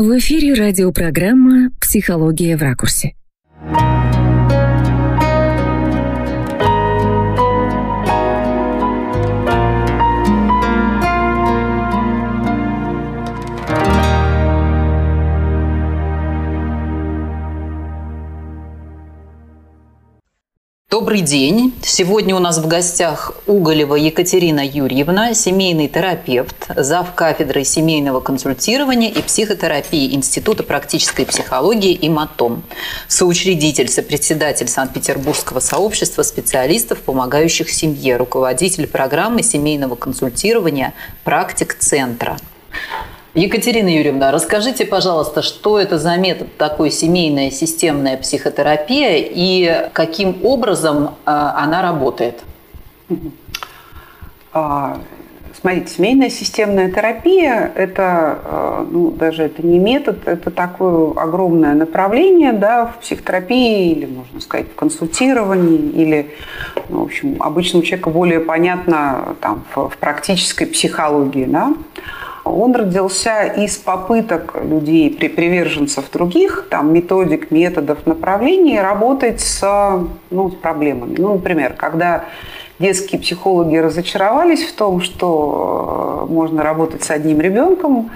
В эфире радиопрограмма «Психология в ракурсе». Добрый день. Сегодня у нас в гостях Уголева Екатерина Юрьевна, семейный терапевт, зав. кафедры семейного консультирования и психотерапии Института практической психологии и МАТОМ, соучредитель, сопредседатель Санкт-Петербургского сообщества специалистов, помогающих семье, руководитель программы семейного консультирования «Практик Центра». Екатерина Юрьевна, расскажите, пожалуйста, что это за метод такой семейная системная психотерапия и каким образом э, она работает? А, смотрите, семейная системная терапия – это, э, ну, даже это не метод, это такое огромное направление да, в психотерапии или, можно сказать, в консультировании, или, ну, в общем, обычному человеку более понятно там, в, в практической психологии. Да? Он родился из попыток людей, приверженцев других, там, методик, методов, направлений, работать с, ну, с проблемами. Ну, например, когда детские психологи разочаровались в том, что э, можно работать с одним ребенком,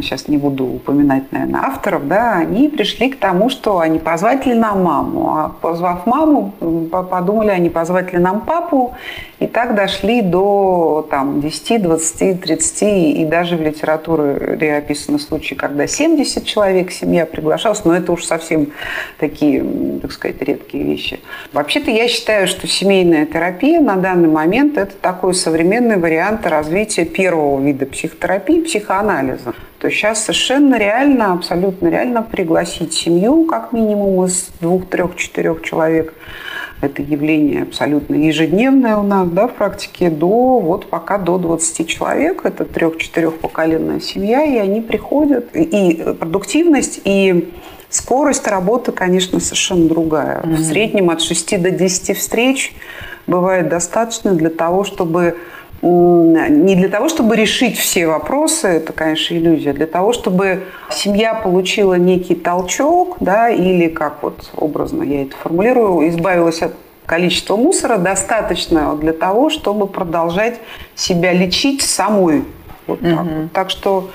сейчас не буду упоминать, наверное, авторов, да, они пришли к тому, что они позвать ли нам маму. А позвав маму, подумали, они позвать ли нам папу, и так дошли до там, 10, 20, 30, и даже в литературе описаны случаи, когда 70 человек семья приглашалась, но это уж совсем такие, так сказать, редкие вещи. Вообще-то я считаю, что семейная терапия на данный момент это такой современный вариант развития первого вида психотерапии, психоанализа. То сейчас совершенно реально, абсолютно реально пригласить семью, как минимум из двух, трех, четырех человек. Это явление абсолютно ежедневное у нас да, в практике, до вот пока до 20 человек. Это трех-четырехпоколенная семья, и они приходят. И продуктивность, и скорость работы, конечно, совершенно другая. Mm-hmm. В среднем от 6 до 10 встреч бывает достаточно для того, чтобы не для того, чтобы решить все вопросы, это, конечно, иллюзия, для того, чтобы семья получила некий толчок, да, или, как вот образно я это формулирую, избавилась от количества мусора, достаточно для того, чтобы продолжать себя лечить самой. Вот так. Угу. так что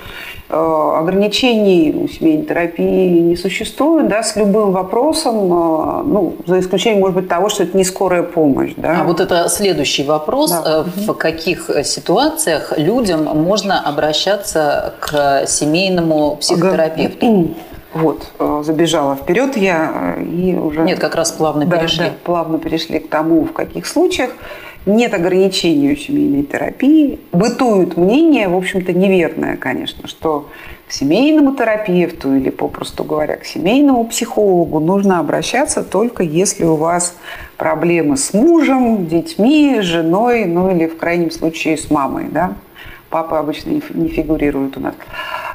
Э, ограничений у семейной терапии не существует, да, с любым вопросом, э, ну, за исключением, может быть, того, что это не скорая помощь. Да. А вот это следующий вопрос. Да. Э, в каких ситуациях людям можно обращаться к семейному психотерапевту? Вот, забежала вперед я и уже... Нет, как раз плавно да, перешли. Да, плавно перешли к тому, в каких случаях нет ограничений у семейной терапии. Бытует мнение, в общем-то, неверное, конечно, что к семейному терапевту или, попросту говоря, к семейному психологу нужно обращаться только если у вас проблемы с мужем, детьми, женой, ну или в крайнем случае с мамой. Да? Папа обычно не фигурирует у нас.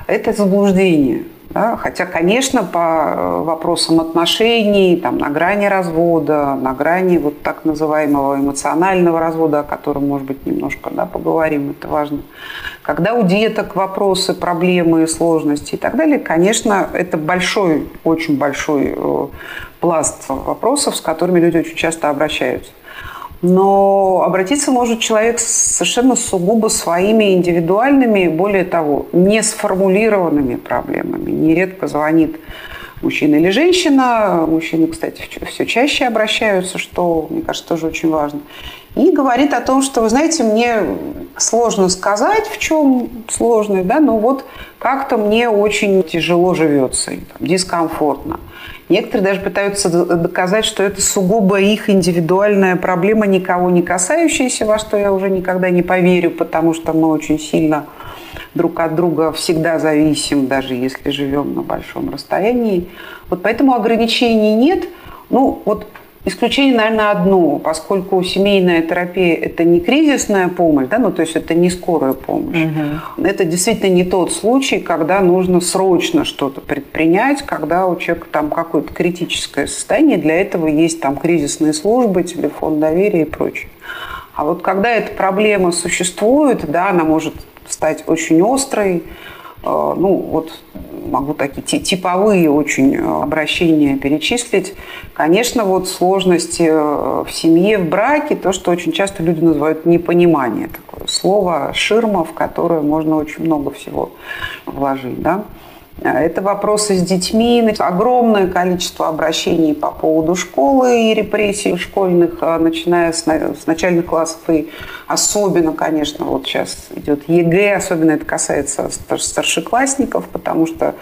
Это заблуждение. Да? Хотя, конечно, по э, вопросам отношений, там, на грани развода, на грани вот так называемого эмоционального развода, о котором, может быть, немножко да, поговорим, это важно. Когда у деток вопросы, проблемы, сложности и так далее, конечно, это большой, очень большой э, пласт вопросов, с которыми люди очень часто обращаются. Но обратиться может человек совершенно сугубо своими индивидуальными, более того, не сформулированными проблемами. Нередко звонит мужчина или женщина. Мужчины, кстати, все чаще обращаются, что, мне кажется, тоже очень важно. И говорит о том, что, вы знаете, мне сложно сказать, в чем сложность, да, но вот как-то мне очень тяжело живется, там, дискомфортно. Некоторые даже пытаются доказать, что это сугубо их индивидуальная проблема, никого не касающаяся, во что я уже никогда не поверю, потому что мы очень сильно друг от друга всегда зависим, даже если живем на большом расстоянии. Вот поэтому ограничений нет. Ну, вот Исключение, наверное, одно, поскольку семейная терапия – это не кризисная помощь, да, ну, то есть это не скорая помощь. Угу. Это действительно не тот случай, когда нужно срочно что-то предпринять, когда у человека там какое-то критическое состояние, для этого есть там кризисные службы, телефон доверия и прочее. А вот когда эта проблема существует, да, она может стать очень острой, ну, вот могу такие типовые очень обращения перечислить. Конечно, вот сложности в семье, в браке, то, что очень часто люди называют непонимание. Такое слово ширма, в которое можно очень много всего вложить. Да? Это вопросы с детьми, огромное количество обращений по поводу школы и репрессий школьных, а, начиная с, начальных классов. И особенно, конечно, вот сейчас идет ЕГЭ, особенно это касается старшеклассников, потому что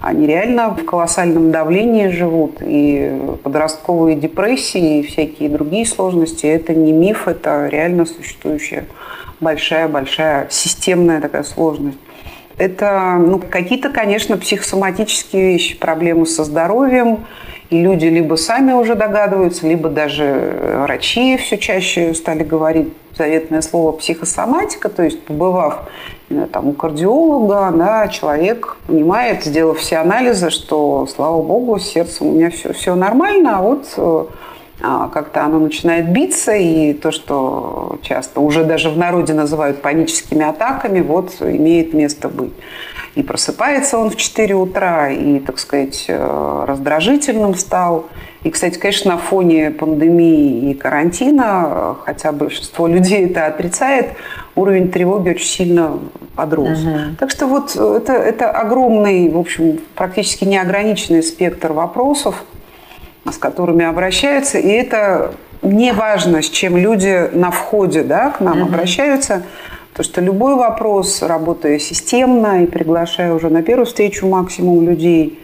они реально в колоссальном давлении живут, и подростковые депрессии, и всякие другие сложности, это не миф, это реально существующая большая-большая системная такая сложность. Это ну, какие-то, конечно, психосоматические вещи, проблемы со здоровьем. И люди либо сами уже догадываются, либо даже врачи все чаще стали говорить заветное слово психосоматика, то есть побывав там, у кардиолога, да, человек понимает, сделав все анализы, что, слава богу, с сердцем у меня все, все нормально, а вот э, как-то оно начинает биться, и то, что часто уже даже в народе называют паническими атаками, вот имеет место быть. И просыпается он в 4 утра, и, так сказать, э, раздражительным стал. И, кстати, конечно, на фоне пандемии и карантина, хотя большинство людей это отрицает, уровень тревоги очень сильно подрос. Угу. Так что вот это, это огромный, в общем, практически неограниченный спектр вопросов, с которыми обращаются, и это не важно, с чем люди на входе да, к нам угу. обращаются, то что любой вопрос, работая системно и приглашая уже на первую встречу максимум людей,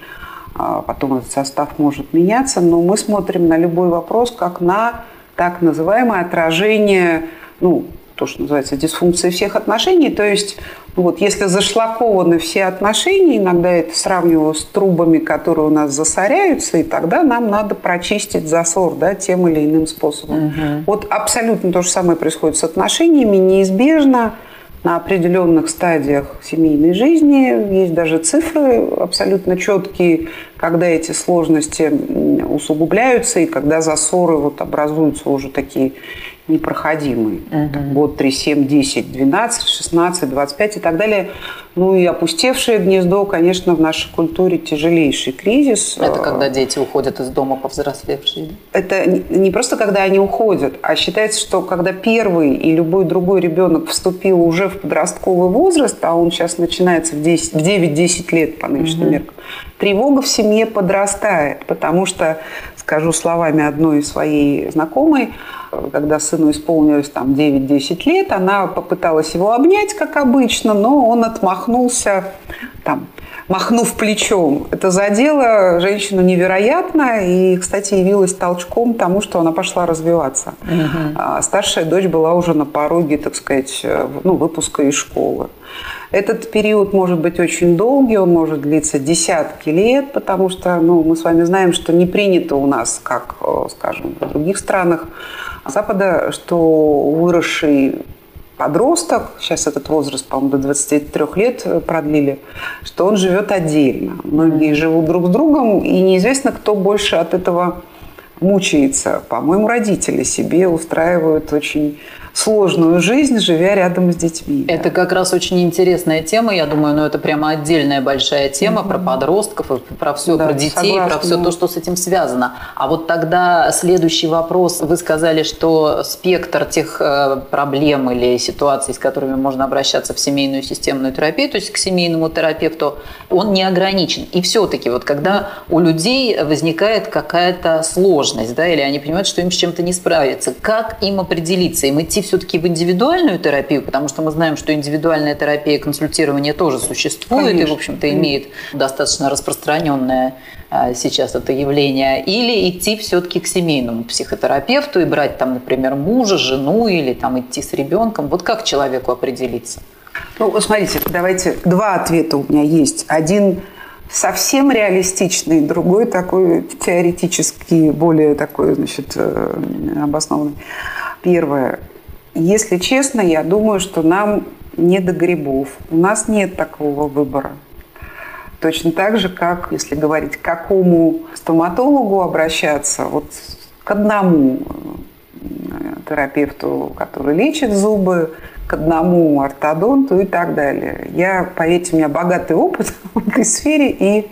а потом этот состав может меняться, но мы смотрим на любой вопрос как на так называемое отражение ну, то, что называется дисфункция всех отношений. То есть, вот, если зашлакованы все отношения, иногда это сравниваю с трубами, которые у нас засоряются, и тогда нам надо прочистить засор да, тем или иным способом. Угу. Вот абсолютно то же самое происходит с отношениями, неизбежно на определенных стадиях семейной жизни. Есть даже цифры абсолютно четкие, когда эти сложности усугубляются и когда засоры вот образуются уже такие непроходимый. Угу. Год 3, 7, 10, 12, 16, 25 и так далее. Ну и опустевшее гнездо, конечно, в нашей культуре тяжелейший кризис. Это когда дети уходят из дома повзрослевшие? Это не просто когда они уходят, а считается, что когда первый и любой другой ребенок вступил уже в подростковый возраст, а он сейчас начинается в, 10, в 9-10 лет по нынешним угу. меркам, тревога в семье подрастает, потому что, скажу словами одной своей знакомой, когда сыну исполнилось там 9-10 лет, она попыталась его обнять, как обычно, но он отмахнулся, там, махнув плечом. Это задело женщину невероятно и, кстати, явилось толчком тому, что она пошла развиваться. Угу. Старшая дочь была уже на пороге, так сказать, ну, выпуска из школы. Этот период может быть очень долгий, он может длиться десятки лет, потому что ну, мы с вами знаем, что не принято у нас, как, э, скажем, в других странах, Запада, что выросший подросток, сейчас этот возраст, по-моему, до 23 лет продлили, что он живет отдельно. Многие живут друг с другом, и неизвестно, кто больше от этого мучается. По-моему, родители себе устраивают очень сложную жизнь, живя рядом с детьми. Это да. как раз очень интересная тема, я думаю, но ну, это прямо отдельная большая тема mm-hmm. про подростков, про все, да, про детей, согласна. про все то, что с этим связано. А вот тогда следующий вопрос. Вы сказали, что спектр тех э, проблем или ситуаций, с которыми можно обращаться в семейную системную терапию, то есть к семейному терапевту, он не ограничен. И все-таки вот когда у людей возникает какая-то сложность, да, или они понимают, что им с чем-то не справиться, как им определиться? Им идти все-таки в индивидуальную терапию, потому что мы знаем, что индивидуальная терапия консультирования тоже существует Конечно. и, в общем-то, имеет достаточно распространенное а, сейчас это явление, или идти все-таки к семейному психотерапевту и брать там, например, мужа, жену или там идти с ребенком. Вот как человеку определиться? Ну, смотрите, давайте два ответа у меня есть. Один совсем реалистичный, другой такой теоретический, более такой, значит, э, обоснованный. Первое. Если честно, я думаю, что нам не до грибов. У нас нет такого выбора. Точно так же, как, если говорить, к какому стоматологу обращаться, вот к одному э, терапевту, который лечит зубы, к одному ортодонту и так далее. Я, поверьте, у меня богатый опыт в этой сфере, и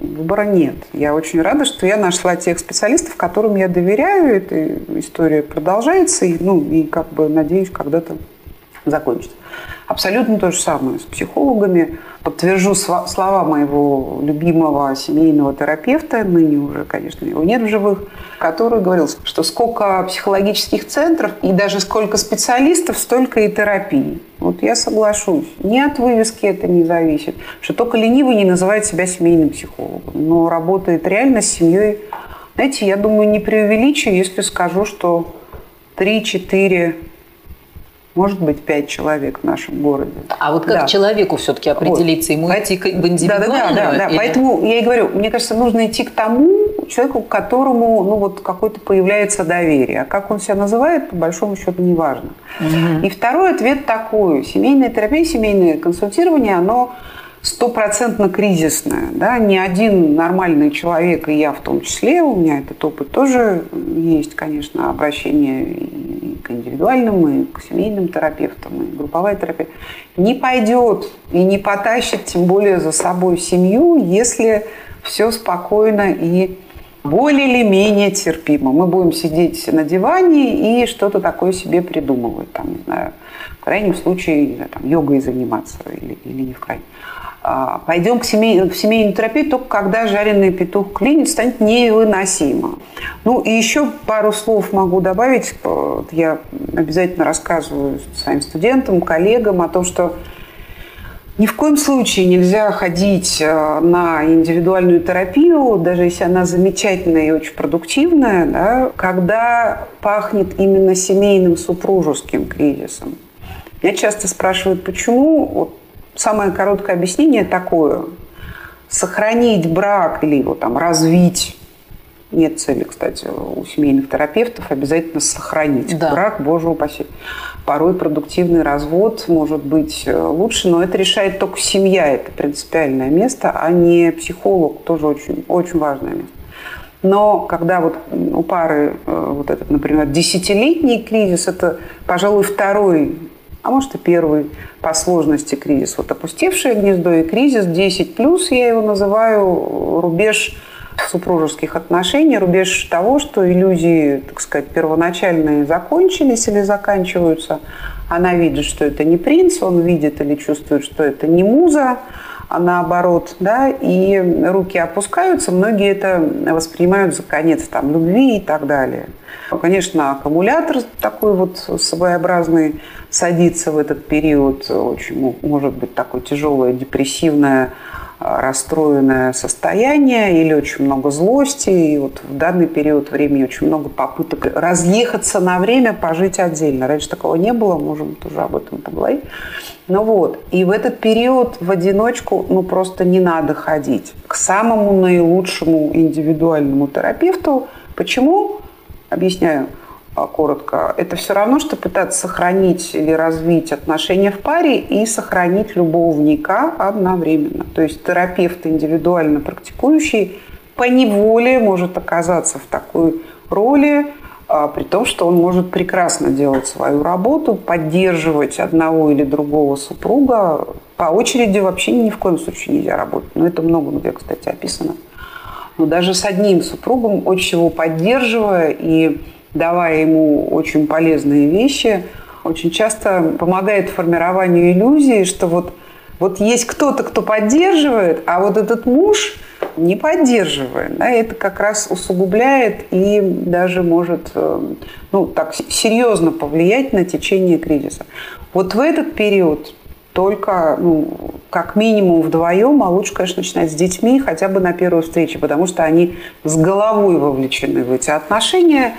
выбора нет. Я очень рада, что я нашла тех специалистов, которым я доверяю. Эта история продолжается, и, ну, и как бы, надеюсь, когда-то закончится. Абсолютно то же самое с психологами. Подтвержу слова моего любимого семейного терапевта, ныне уже, конечно, его нет в живых, который говорил, что сколько психологических центров и даже сколько специалистов, столько и терапии. Вот я соглашусь. Ни от вывески это не зависит. Что только ленивый не называет себя семейным психологом, но работает реально с семьей. Знаете, я думаю, не преувеличу, если скажу, что 3-4 может быть, пять человек в нашем городе. А вот как да. человеку все-таки определиться, вот. ему идти в индивидуальную? Да, да, да, да, да. Поэтому я и говорю, мне кажется, нужно идти к тому человеку, к которому ну, вот какое-то появляется доверие. А как он себя называет, по большому счету, не важно. Угу. И второй ответ такой. Семейная терапия, семейное консультирование, оно стопроцентно кризисная. Да? Ни один нормальный человек, и я в том числе, у меня этот опыт тоже есть, конечно, обращение и к индивидуальным, и к семейным терапевтам, и групповая терапия, не пойдет и не потащит, тем более за собой семью, если все спокойно и более или менее терпимо. Мы будем сидеть на диване и что-то такое себе придумывать. Там, не знаю, в крайнем случае там, йогой заниматься или, или не в крайнем. А, пойдем к семей, в семейную терапию только когда жареный петух клинит, станет невыносимо. Ну и еще пару слов могу добавить. Я обязательно рассказываю своим студентам, коллегам о том, что ни в коем случае нельзя ходить э, на индивидуальную терапию, даже если она замечательная и очень продуктивная, да, когда пахнет именно семейным супружеским кризисом. Меня часто спрашивают, почему вот самое короткое объяснение такое. Сохранить брак или его там развить нет цели, кстати, у семейных терапевтов обязательно сохранить да. брак, боже упаси. Порой продуктивный развод может быть э, лучше, но это решает только семья, это принципиальное место, а не психолог, тоже очень, очень важное место. Но когда вот у пары э, вот этот, например, десятилетний кризис, это, пожалуй, второй а может и первый по сложности кризис. Вот опустевшее гнездо и кризис 10 плюс, я его называю рубеж супружеских отношений, рубеж того, что иллюзии, так сказать, первоначальные закончились или заканчиваются. Она видит, что это не принц, он видит или чувствует, что это не муза, а наоборот, да, и руки опускаются, многие это воспринимают за конец там, любви и так далее. Конечно, аккумулятор такой вот своеобразный садится в этот период, очень может быть такое тяжелое, депрессивное, расстроенное состояние или очень много злости. И вот в данный период времени очень много попыток разъехаться на время, пожить отдельно. Раньше такого не было, можем тоже об этом поговорить. Ну вот, и в этот период в одиночку ну просто не надо ходить к самому наилучшему индивидуальному терапевту. Почему? Объясняю коротко. Это все равно, что пытаться сохранить или развить отношения в паре и сохранить любовника одновременно. То есть терапевт индивидуально практикующий по неволе может оказаться в такой роли, а, при том, что он может прекрасно делать свою работу, поддерживать одного или другого супруга. По очереди вообще ни в коем случае нельзя работать. Но это много где, кстати, описано. Но даже с одним супругом, очень его поддерживая и давая ему очень полезные вещи, очень часто помогает формированию иллюзии, что вот, вот есть кто-то, кто поддерживает, а вот этот муж – не поддерживает. Да, это как раз усугубляет и даже может э, ну, так, серьезно повлиять на течение кризиса. Вот в этот период только ну, как минимум вдвоем, а лучше, конечно, начинать с детьми хотя бы на первой встрече, потому что они с головой вовлечены в эти отношения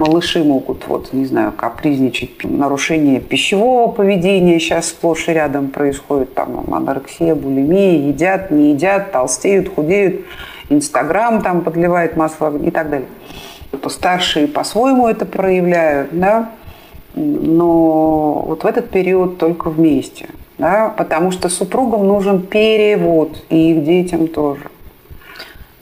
малыши могут, вот, не знаю, капризничать, нарушение пищевого поведения сейчас сплошь и рядом происходит, там, анорексия, булимия, едят, не едят, толстеют, худеют, Инстаграм там подливает масло и так далее. Старшие по-своему это проявляют, да, но вот в этот период только вместе, да, потому что супругам нужен перевод, и их детям тоже.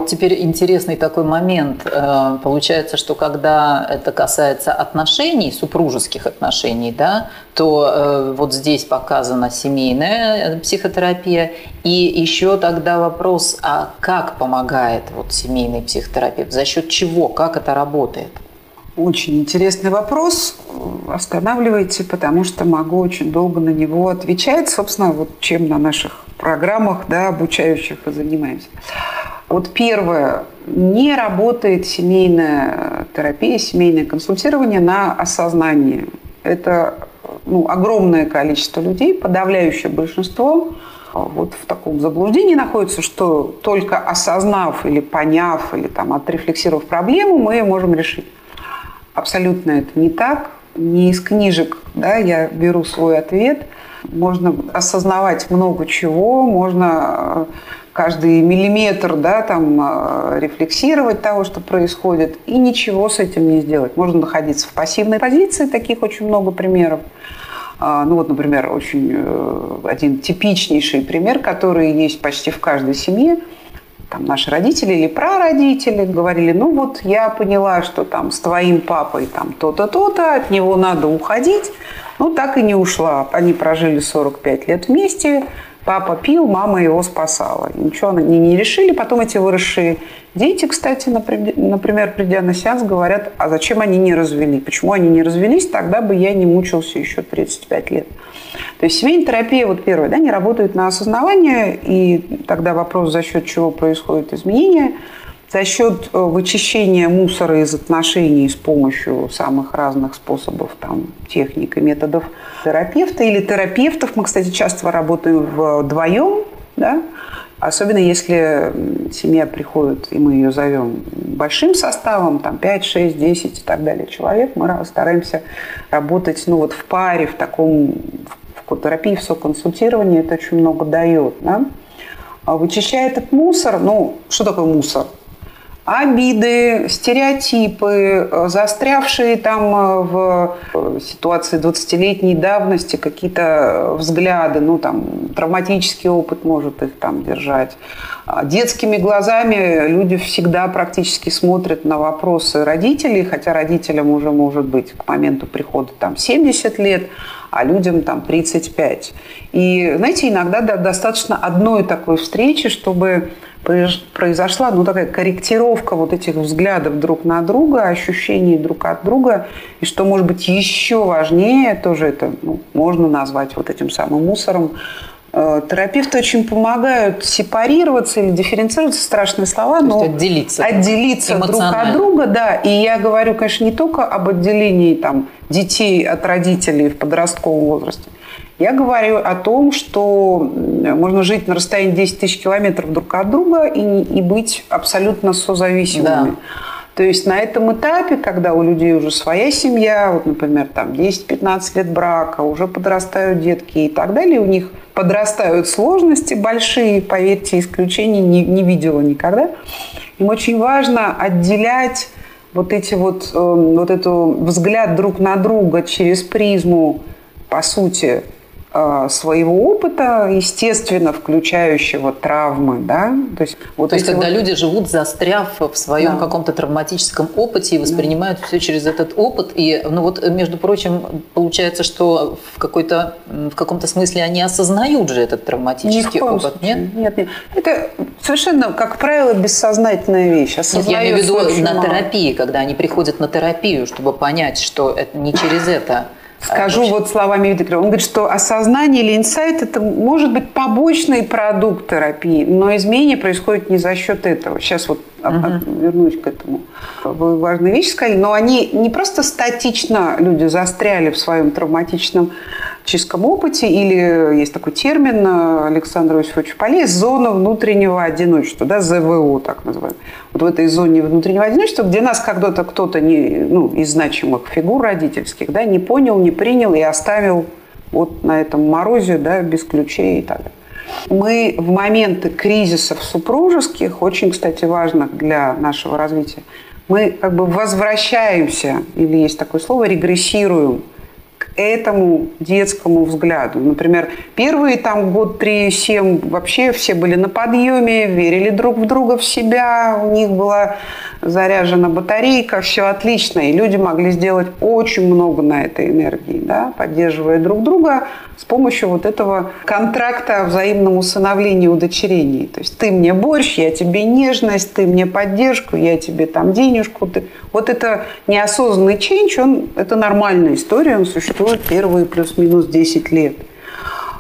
Теперь интересный такой момент. Э, получается, что когда это касается отношений, супружеских отношений, да, то э, вот здесь показана семейная психотерапия. И еще тогда вопрос, а как помогает вот семейный психотерапевт? За счет чего? Как это работает? Очень интересный вопрос. Останавливайте, потому что могу очень долго на него отвечать. Собственно, вот чем на наших программах да, обучающих и занимаемся. Вот первое, не работает семейная терапия, семейное консультирование на осознании. Это ну, огромное количество людей, подавляющее большинство, вот в таком заблуждении находится, что только осознав или поняв, или там, отрефлексировав проблему, мы ее можем решить. Абсолютно это не так. Не из книжек да, я беру свой ответ. Можно осознавать много чего, можно каждый миллиметр да, там, э, рефлексировать того, что происходит, и ничего с этим не сделать. Можно находиться в пассивной позиции, таких очень много примеров. А, ну вот, например, очень э, один типичнейший пример, который есть почти в каждой семье. Там наши родители или прародители говорили, ну вот я поняла, что там с твоим папой там то-то, то-то, от него надо уходить. Ну так и не ушла. Они прожили 45 лет вместе, Папа пил, мама его спасала. Ничего они не решили. Потом эти выросшие дети, кстати, например, придя на сеанс, говорят, а зачем они не развели? Почему они не развелись? Тогда бы я не мучился еще 35 лет. То есть семейная терапия, вот первое, да, не работает на осознавание, и тогда вопрос, за счет чего происходит изменение – за счет э, вычищения мусора из отношений с помощью самых разных способов, там, техник и методов терапевта или терапевтов. Мы, кстати, часто работаем вдвоем, да? Особенно если семья приходит, и мы ее зовем большим составом, там 5, 6, 10 и так далее человек, мы стараемся работать ну, вот в паре, в таком в терапии, в соконсультировании, это очень много дает. Да? А вычищая этот мусор, ну, что такое мусор? Обиды, стереотипы, э, застрявшие там э, в э, ситуации 20-летней давности какие-то взгляды, ну там травматический опыт может их там держать. А детскими глазами люди всегда практически смотрят на вопросы родителей, хотя родителям уже может быть к моменту прихода там 70 лет, а людям там 35. И, знаете, иногда достаточно одной такой встречи, чтобы произошла ну, такая корректировка вот этих взглядов друг на друга, ощущений друг от друга. И что может быть еще важнее, тоже это ну, можно назвать вот этим самым мусором, э, Терапевты очень помогают сепарироваться или дифференцироваться, страшные слова, но отделиться, отделиться друг от друга, да. И я говорю, конечно, не только об отделении там, детей от родителей в подростковом возрасте, я говорю о том, что можно жить на расстоянии 10 тысяч километров друг от друга и, и быть абсолютно созависимыми. Да. То есть на этом этапе, когда у людей уже своя семья, вот, например, там 10-15 лет брака, уже подрастают детки и так далее, у них подрастают сложности большие, поверьте, исключений не, не видела никогда. Им очень важно отделять вот эти вот, э, вот эту взгляд друг на друга через призму, по сути, своего опыта, естественно, включающего травмы, да. То есть, вот То есть когда вот... люди живут, застряв в своем да. каком-то травматическом опыте и воспринимают да. все через этот опыт, и, ну вот, между прочим, получается, что в какой-то, в каком-то смысле они осознают же этот травматический опыт, случае. нет? Нет, нет. Это совершенно, как правило, бессознательная вещь. Нет, я имею в виду на мало. терапии, когда они приходят на терапию, чтобы понять, что это не через это Скажу вот словами Виктора. Он говорит, что осознание или инсайт – это может быть побочный продукт терапии, но изменение происходит не за счет этого. Сейчас вот uh-huh. вернусь к этому. Вы важные вещи сказали, но они не просто статично люди застряли в своем травматичном психическом опыте, или есть такой термин э, Александра Иосифовича Полей, зона внутреннего одиночества, да, ЗВО так называемая. Вот в этой зоне внутреннего одиночества, где нас когда-то кто-то не, ну, из значимых фигур родительских да, не понял, не принял и оставил вот на этом морозе да, без ключей и так далее. Мы в моменты кризисов супружеских, очень, кстати, важно для нашего развития, мы как бы возвращаемся, или есть такое слово, регрессируем этому детскому взгляду. Например, первые там год, три, семь вообще все были на подъеме, верили друг в друга, в себя, у них была заряжена батарейка, все отлично, и люди могли сделать очень много на этой энергии, да, поддерживая друг друга с помощью вот этого контракта о взаимном усыновлении и удочерении. То есть ты мне борщ, я тебе нежность, ты мне поддержку, я тебе там денежку. Ты... Вот это неосознанный ченч, он, это нормальная история, он существует первые плюс-минус 10 лет.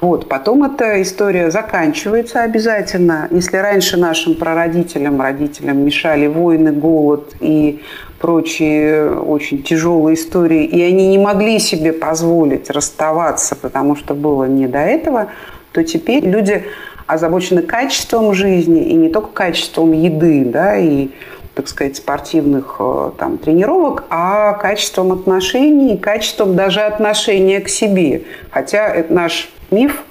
Вот. Потом эта история заканчивается обязательно. Если раньше нашим прародителям, родителям мешали войны, голод и прочие очень тяжелые истории, и они не могли себе позволить расставаться, потому что было не до этого, то теперь люди озабочены качеством жизни, и не только качеством еды, да, и так сказать, спортивных э, там, тренировок, а качеством отношений, качеством даже отношения к себе. Хотя это наш миф,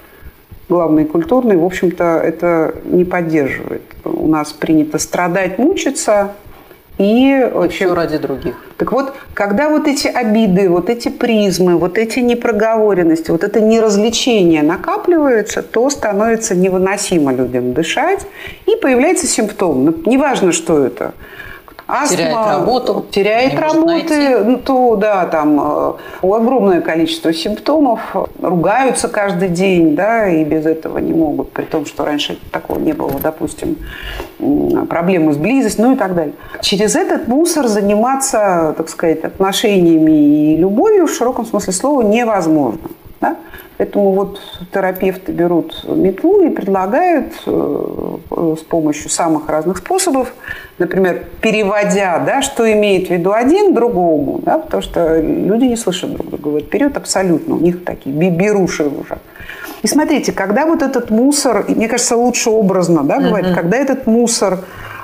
главный культурный, в общем-то, это не поддерживает. У нас принято страдать, мучиться, и все ради других. Так вот, когда вот эти обиды, вот эти призмы, вот эти непроговоренности, вот это неразвлечение накапливается, то становится невыносимо людям дышать, и появляется симптом. Ну, неважно, что это астма, теряет работу, теряет работы, ну, то да, там э, огромное количество симптомов, ругаются каждый день, да, и без этого не могут, при том, что раньше такого не было, допустим, проблемы с близостью, ну и так далее. Через этот мусор заниматься, так сказать, отношениями и любовью в широком смысле слова невозможно. Да? Поэтому вот терапевты берут метлу и предлагают э, с помощью самых разных способов, например, переводя, да, что имеет в виду один другому, да, потому что люди не слышат друг друга в этот период абсолютно, у них такие беруши уже. И смотрите, когда вот этот мусор, мне кажется, лучше образно да, говорить, mm-hmm. когда этот мусор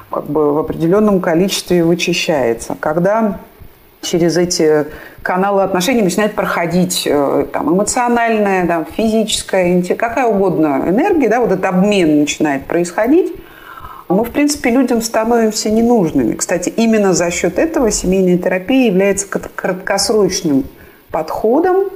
как бы в определенном количестве вычищается, когда через эти каналы отношений начинает проходить э, там, эмоциональная, там, физическая, какая угодно энергия, да, вот этот обмен начинает происходить, мы, в принципе, людям становимся ненужными. Кстати, именно за счет этого семейная терапия является краткосрочным подходом,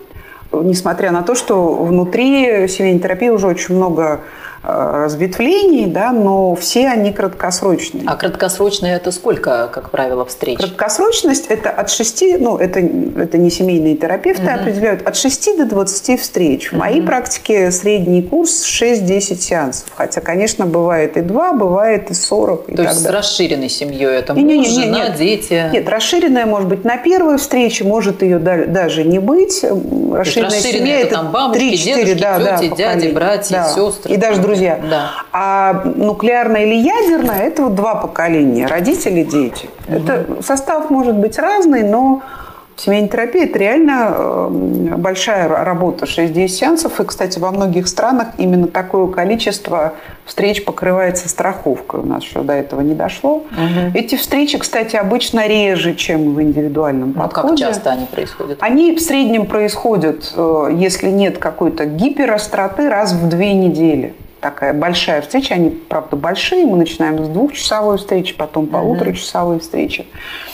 несмотря на то, что внутри семейной терапии уже очень много разветвлений, да, но все они краткосрочные. А краткосрочные это сколько, как правило, встреч? Краткосрочность это от 6, ну это, это не семейные терапевты угу. определяют, от 6 до 20 встреч. В угу. моей практике средний курс 6-10 сеансов. Хотя, конечно, бывает и 2, бывает и 40. И То есть далее. с расширенной семьей это муж, не, не, не, жена, нет. дети? Нет, расширенная может быть на первой встрече, может ее даже не быть. Расширенная, семья это, это там бабушки, 3, 4, дедушки, да, тети, да, дяди, братья, да. сестры. И даже друзья. Да. А нуклеарное или ядерное – это вот два поколения – родители, дети. Угу. Это состав может быть разный, но Семейная терапия – это реально э, большая работа, 6-10 сеансов. И, кстати, во многих странах именно такое количество встреч покрывается страховкой. У нас еще до этого не дошло. Угу. Эти встречи, кстати, обычно реже, чем в индивидуальном ну, подходе. как часто они происходят? Они в среднем происходят, э, если нет какой-то гиперостроты, раз в две недели такая большая встреча. Они, правда, большие. Мы начинаем с двухчасовой встречи, потом полуторачасовой встречи.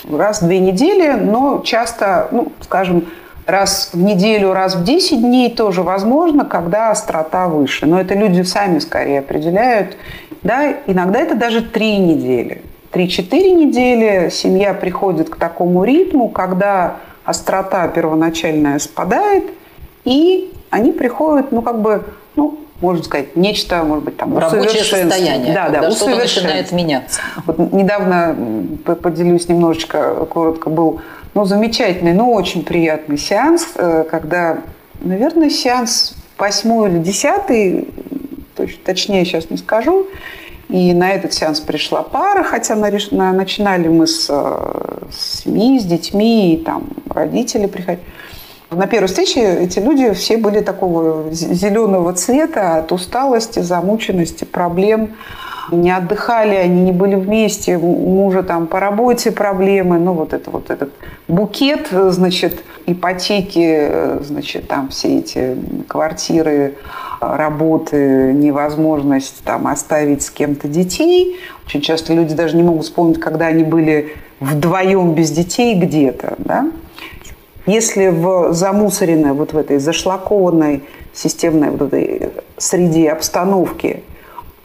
Раз в две недели, но часто, ну, скажем, раз в неделю, раз в 10 дней тоже возможно, когда острота выше. Но это люди сами скорее определяют. Да, иногда это даже три недели. Три-четыре недели семья приходит к такому ритму, когда острота первоначальная спадает, и они приходят, ну, как бы, ну, можно сказать, нечто, может быть, там, Рабочее состояние, да, да, что начинает меняться. Вот недавно, поделюсь немножечко, коротко, был ну, замечательный, но очень приятный сеанс, э, когда, наверное, сеанс восьмой или десятый, точнее сейчас не скажу, и на этот сеанс пришла пара, хотя начинали мы с, э, с семьи, с детьми, и там родители приходили. На первой встрече эти люди все были такого зеленого цвета от усталости, замученности, проблем. Не отдыхали, они не были вместе, у мужа там по работе проблемы, ну вот это вот этот букет, значит, ипотеки, значит, там все эти квартиры, работы, невозможность там оставить с кем-то детей. Очень часто люди даже не могут вспомнить, когда они были вдвоем без детей где-то, да. Если в замусоренной, вот в этой зашлакованной системной вот этой среде обстановки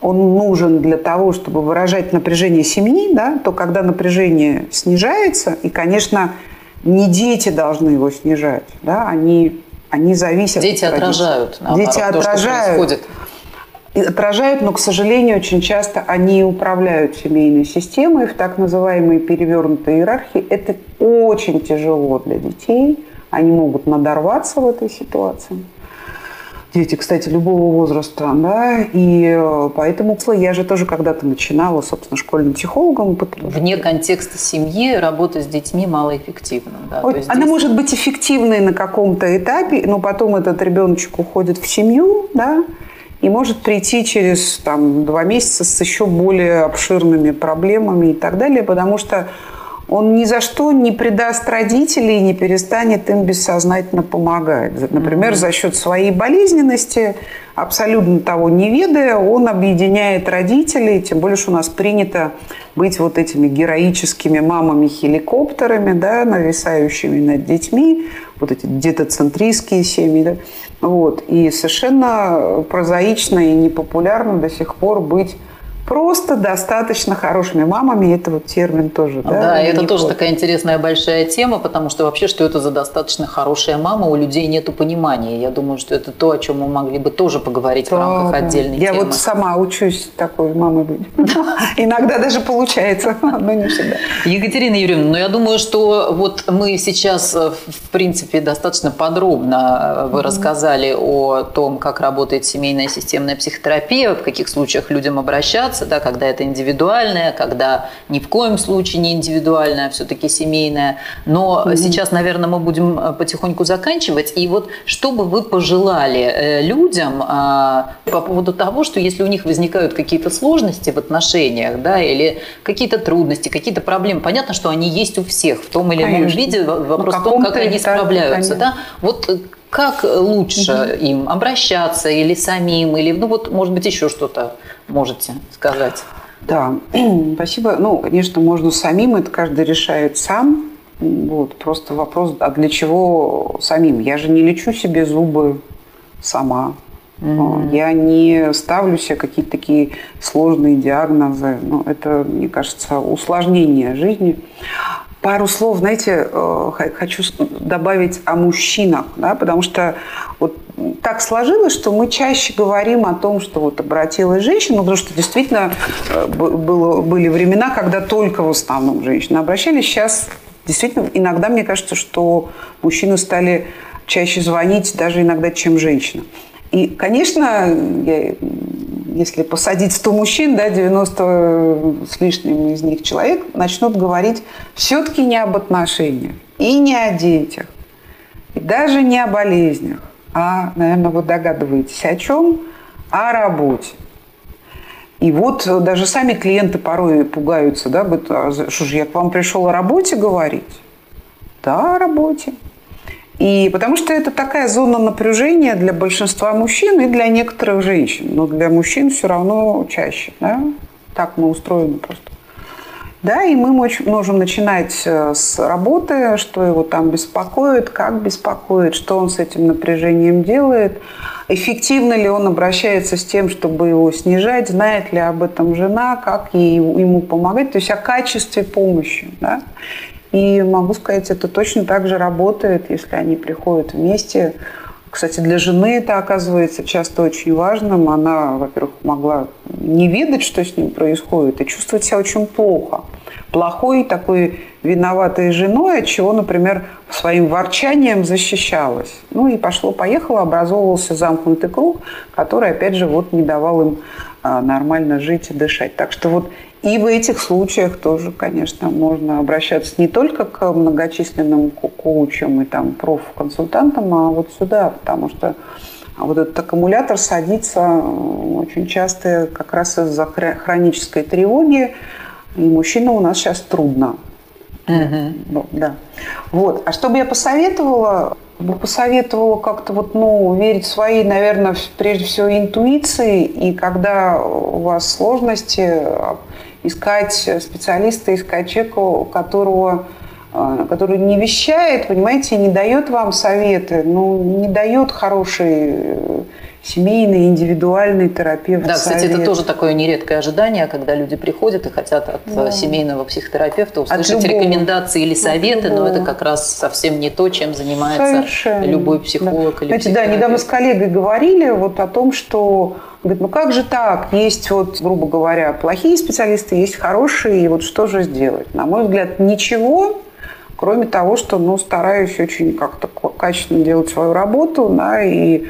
он нужен для того, чтобы выражать напряжение семьи, да, то когда напряжение снижается, и, конечно, не дети должны его снижать, да, они, они зависят Дети от отражают, наоборот, Дети отражают. То, что отражают, но, к сожалению, очень часто они управляют семейной системой в так называемой перевернутой иерархии. Это очень тяжело для детей. Они могут надорваться в этой ситуации дети, кстати, любого возраста, да, и э, поэтому я же тоже когда-то начинала, собственно, школьным психологом. Вне контекста семьи работа с детьми малоэффективна. Да? Вот, она здесь... может быть эффективной на каком-то этапе, но потом этот ребеночек уходит в семью, да, и может прийти через там, два месяца с еще более обширными проблемами и так далее, потому что он ни за что не предаст родителей и не перестанет им бессознательно помогать. Например, за счет своей болезненности, абсолютно того не ведая, он объединяет родителей, тем более, что у нас принято быть вот этими героическими мамами-хеликоптерами, да, нависающими над детьми, вот эти детоцентристские семьи. Да. Вот. И совершенно прозаично и непопулярно до сих пор быть просто достаточно хорошими мамами. Это вот термин тоже. Да, да это тоже плохо. такая интересная большая тема, потому что вообще, что это за достаточно хорошая мама, у людей нет понимания. Я думаю, что это то, о чем мы могли бы тоже поговорить да, в рамках да. отдельной Я темы. вот сама учусь такой мамой быть. Иногда даже получается, но не всегда. Екатерина Юрьевна, ну я думаю, что вот мы сейчас, в принципе, достаточно подробно вы рассказали о том, как работает семейная системная психотерапия, в каких случаях людям обращаться, ситуация, да, когда это индивидуальное, когда ни в коем случае не индивидуальное, а все-таки семейное. Но mm-hmm. сейчас, наверное, мы будем э, потихоньку заканчивать. И вот что бы вы пожелали э, людям а, по поводу того, что если у них возникают какие-то сложности в отношениях, да, или какие-то трудности, какие-то проблемы, понятно, что они есть у всех в том или ином конечно. виде. Вопрос в том, как они справляются. Да? Вот э, как лучше угу. им обращаться или самим, или, ну вот, может быть, еще что-то можете сказать? Да, спасибо. Ну, конечно, можно самим, это каждый решает сам. Вот, просто вопрос, а для чего самим? Я же не лечу себе зубы сама. Mm-hmm. Я не ставлю себе какие-то такие сложные диагнозы. Ну, это, мне кажется, усложнение жизни. Пару слов, знаете, э, хочу добавить о мужчинах, да, потому что вот так сложилось, что мы чаще говорим о том, что вот обратилась женщина, потому что действительно э, было, были времена, когда только в основном женщины обращались. Сейчас действительно иногда мне кажется, что мужчины стали чаще звонить даже иногда, чем женщины. И, конечно, я если посадить 100 мужчин, да, 90 с лишним из них человек начнут говорить все-таки не об отношениях и не о детях, и даже не о болезнях, а, наверное, вы догадываетесь о чем? О работе. И вот даже сами клиенты порой пугаются, да, «А что же я к вам пришел о работе говорить? Да, о работе. И потому что это такая зона напряжения для большинства мужчин и для некоторых женщин. Но для мужчин все равно чаще. Да? Так мы устроены просто. Да, и мы можем начинать э, с работы, что его там беспокоит, как беспокоит, что он с этим напряжением делает, эффективно ли он обращается с тем, чтобы его снижать, знает ли об этом жена, как ей, ему помогать, то есть о качестве помощи. Да? И могу сказать, это точно так же работает, если они приходят вместе. Кстати, для жены это оказывается часто очень важным. Она, во-первых, могла не видеть, что с ним происходит, и чувствовать себя очень плохо. Плохой такой виноватой женой, от чего, например, своим ворчанием защищалась. Ну и пошло-поехало, образовывался замкнутый круг, который, опять же, вот не давал им а, нормально жить и дышать. Так что вот и в этих случаях тоже, конечно, можно обращаться не только к многочисленным коучам и там профконсультантам, а вот сюда, потому что вот этот аккумулятор садится очень часто как раз из-за хронической тревоги, и мужчинам у нас сейчас трудно. Угу. Да. Вот. А что бы я посоветовала? бы посоветовала как-то вот, ну, верить своей, наверное, прежде всего интуиции, и когда у вас сложности, искать специалиста, искать человека, у которого а, который не вещает, понимаете, не дает вам советы, ну, не дает хороший э, семейный, индивидуальный терапевт. Да, кстати, совет. это тоже такое нередкое ожидание, когда люди приходят и хотят от да. семейного психотерапевта услышать рекомендации или советы, но это как раз совсем не то, чем занимается Совершенно. любой психолог да. или Знаете, Да, недавно с коллегой говорили вот о том, что Говорит, ну как же так? Есть вот, грубо говоря, плохие специалисты, есть хорошие, и вот что же сделать? На мой взгляд, ничего, кроме того, что ну, стараюсь очень как-то качественно делать свою работу, да, и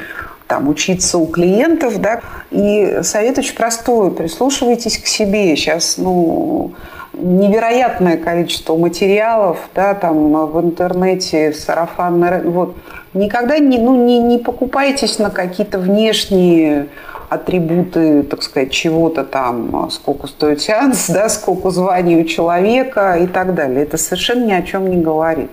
там, учиться у клиентов, да. И совет очень простой. Прислушивайтесь к себе. Сейчас, ну, невероятное количество материалов, да, там в интернете, в сарафанной, вот. Никогда не, ну, не, не покупайтесь на какие-то внешние атрибуты, так сказать, чего-то там, сколько стоит сеанс, да, сколько званий у человека и так далее. Это совершенно ни о чем не говорит.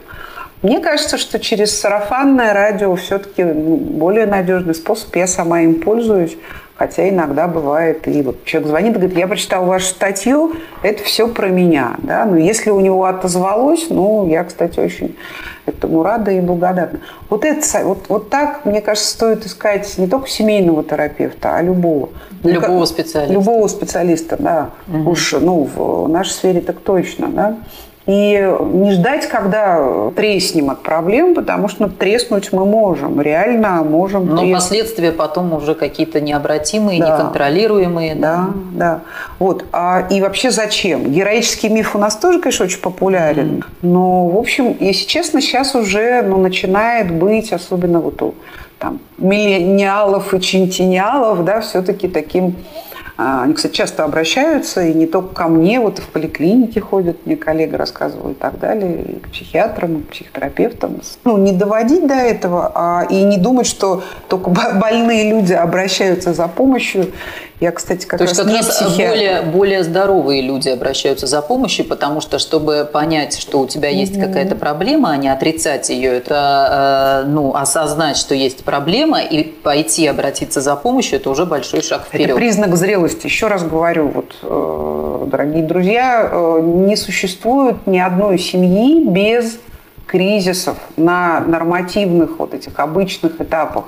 Мне кажется, что через сарафанное радио все-таки ну, более надежный способ. Я сама им пользуюсь. Хотя иногда бывает, и вот человек звонит и говорит, я прочитал вашу статью, это все про меня. Да? Но если у него отозвалось, ну, я, кстати, очень этому рада и благодарна. Вот, это, вот, вот так, мне кажется, стоит искать не только семейного терапевта, а любого. Любого специалиста. Любого специалиста, да. Угу. Уж ну, в нашей сфере так точно. Да? И не ждать, когда треснем от проблем, потому что треснуть мы можем, реально можем. Но треснуть. последствия потом уже какие-то необратимые, да. неконтролируемые. Да, да. да. Вот. А, и вообще зачем? Героический миф у нас тоже, конечно, очень популярен. Mm. Но, в общем, если честно, сейчас уже ну, начинает быть, особенно вот у там, миллениалов и чинтениалов, да, все-таки таким они, кстати, часто обращаются, и не только ко мне, вот в поликлинике ходят, мне коллега рассказывал и так далее, и к психиатрам, и к психотерапевтам. Ну, не доводить до этого, а и не думать, что только больные люди обращаются за помощью, я, кстати, как То раз есть как раз психиатр. более, более здоровые люди обращаются за помощью, потому что, чтобы понять, что у тебя есть mm-hmm. какая-то проблема, а не отрицать ее, это э, ну, осознать, что есть проблема, и пойти обратиться за помощью, это уже большой шаг вперед. Это признак зрелости. Еще раз говорю, вот, э, дорогие друзья, э, не существует ни одной семьи без кризисов на нормативных вот этих обычных этапах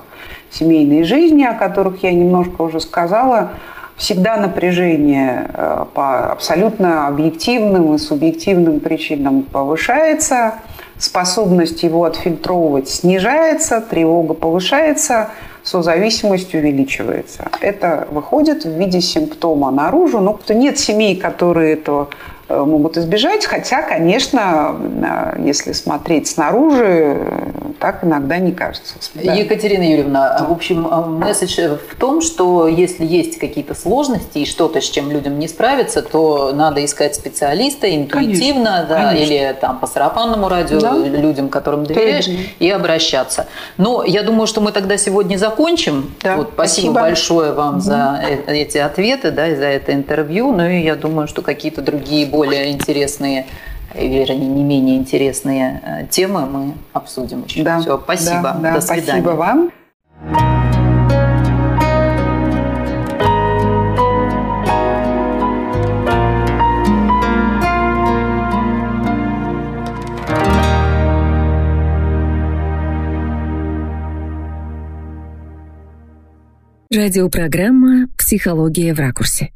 семейной жизни, о которых я немножко уже сказала, всегда напряжение э, по абсолютно объективным и субъективным причинам повышается, способность его отфильтровывать снижается, тревога повышается, созависимость увеличивается. Это выходит в виде симптома наружу. Но нет семей, которые этого Э, могут избежать, хотя, конечно, э, если смотреть снаружи, так иногда не кажется. Да. Екатерина Юрьевна, в общем, э, месседж в том, что если есть какие-то сложности и что-то, с чем людям не справиться, то надо искать специалиста интуитивно, конечно, да, конечно. или там по сарафанному радио да. людям, которым доверяешь, Конечно. и обращаться. Но я думаю, что мы тогда сегодня закончим. Да. Вот, спасибо, спасибо большое вам угу. за эти ответы, да, и за это интервью. Ну и я думаю, что какие-то другие более интересные вернее, не менее интересные э, темы мы обсудим еще. Да, Все, спасибо. Да, да, До свидания. Спасибо вам. Радиопрограмма «Психология в ракурсе».